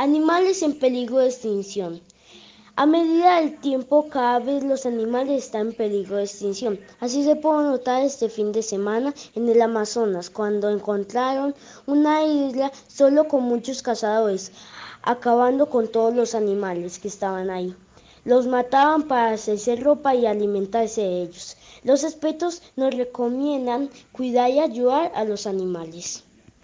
Animales en peligro de extinción. A medida del tiempo, cada vez los animales están en peligro de extinción. Así se pudo notar este fin de semana en el Amazonas, cuando encontraron una isla solo con muchos cazadores, acabando con todos los animales que estaban ahí. Los mataban para hacerse ropa y alimentarse de ellos. Los expertos nos recomiendan cuidar y ayudar a los animales.